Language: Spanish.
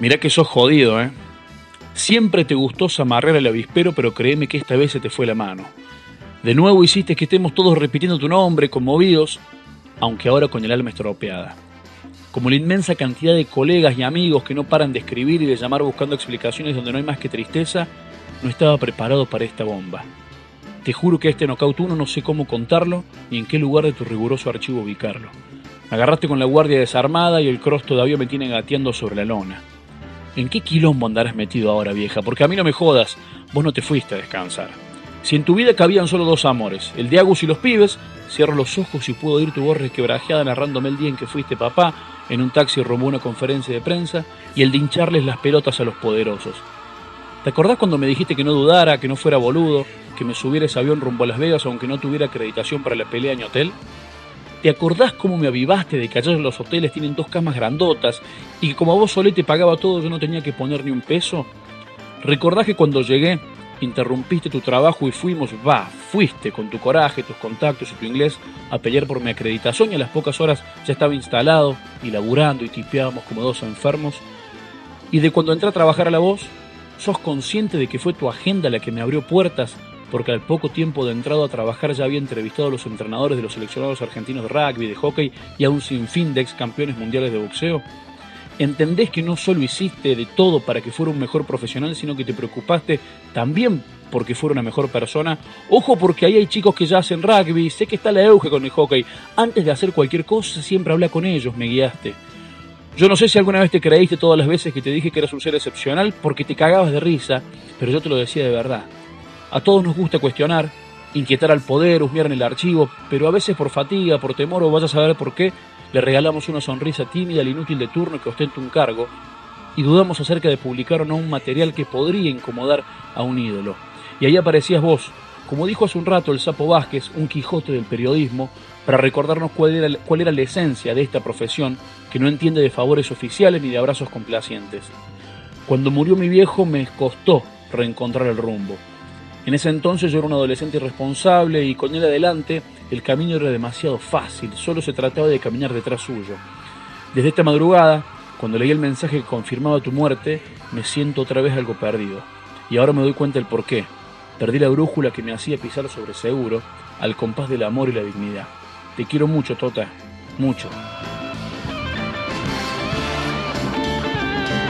Mirá que sos jodido, ¿eh? Siempre te gustó zamarrear el avispero, pero créeme que esta vez se te fue la mano. De nuevo hiciste que estemos todos repitiendo tu nombre, conmovidos, aunque ahora con el alma estropeada. Como la inmensa cantidad de colegas y amigos que no paran de escribir y de llamar buscando explicaciones donde no hay más que tristeza, no estaba preparado para esta bomba. Te juro que este knockout 1 no sé cómo contarlo ni en qué lugar de tu riguroso archivo ubicarlo. Agarraste con la guardia desarmada y el cross todavía me tiene gateando sobre la lona. ¿En qué quilombo andarás metido ahora, vieja? Porque a mí no me jodas, vos no te fuiste a descansar. Si en tu vida cabían solo dos amores, el de Agus y los pibes, cierro los ojos y puedo oír tu voz resquebrajada narrándome el día en que fuiste papá, en un taxi rumbo a una conferencia de prensa, y el de hincharles las pelotas a los poderosos. ¿Te acordás cuando me dijiste que no dudara, que no fuera boludo, que me subiera ese avión rumbo a Las Vegas aunque no tuviera acreditación para la pelea en hotel? ¿Te acordás cómo me avivaste de que allá en los hoteles tienen dos camas grandotas y que como a vos solé te pagaba todo yo no tenía que poner ni un peso? ¿Recordás que cuando llegué interrumpiste tu trabajo y fuimos, va, fuiste con tu coraje, tus contactos y tu inglés a pelear por mi acreditación y a las pocas horas ya estaba instalado y laburando y tipeábamos como dos enfermos? ¿Y de cuando entré a trabajar a la voz, sos consciente de que fue tu agenda la que me abrió puertas porque al poco tiempo de entrado a trabajar ya había entrevistado a los entrenadores de los seleccionados argentinos de rugby, de hockey y a un sinfín de ex campeones mundiales de boxeo? ¿Entendés que no solo hiciste de todo para que fuera un mejor profesional, sino que te preocupaste también porque fuera una mejor persona? Ojo porque ahí hay chicos que ya hacen rugby, sé que está la euge con el hockey. Antes de hacer cualquier cosa siempre habla con ellos, me guiaste. Yo no sé si alguna vez te creíste todas las veces que te dije que eras un ser excepcional porque te cagabas de risa, pero yo te lo decía de verdad. A todos nos gusta cuestionar, inquietar al poder, husmear en el archivo, pero a veces por fatiga, por temor o vaya a saber por qué, le regalamos una sonrisa tímida al inútil de turno que ostenta un cargo y dudamos acerca de publicar o no un material que podría incomodar a un ídolo. Y ahí aparecías vos, como dijo hace un rato el Sapo Vázquez, un Quijote del periodismo, para recordarnos cuál era, cuál era la esencia de esta profesión que no entiende de favores oficiales ni de abrazos complacientes. Cuando murió mi viejo me costó reencontrar el rumbo. En ese entonces yo era un adolescente irresponsable y con él adelante el camino era demasiado fácil, solo se trataba de caminar detrás suyo. Desde esta madrugada, cuando leí el mensaje que confirmaba tu muerte, me siento otra vez algo perdido. Y ahora me doy cuenta del por qué. Perdí la brújula que me hacía pisar sobre seguro, al compás del amor y la dignidad. Te quiero mucho, Tota. Mucho.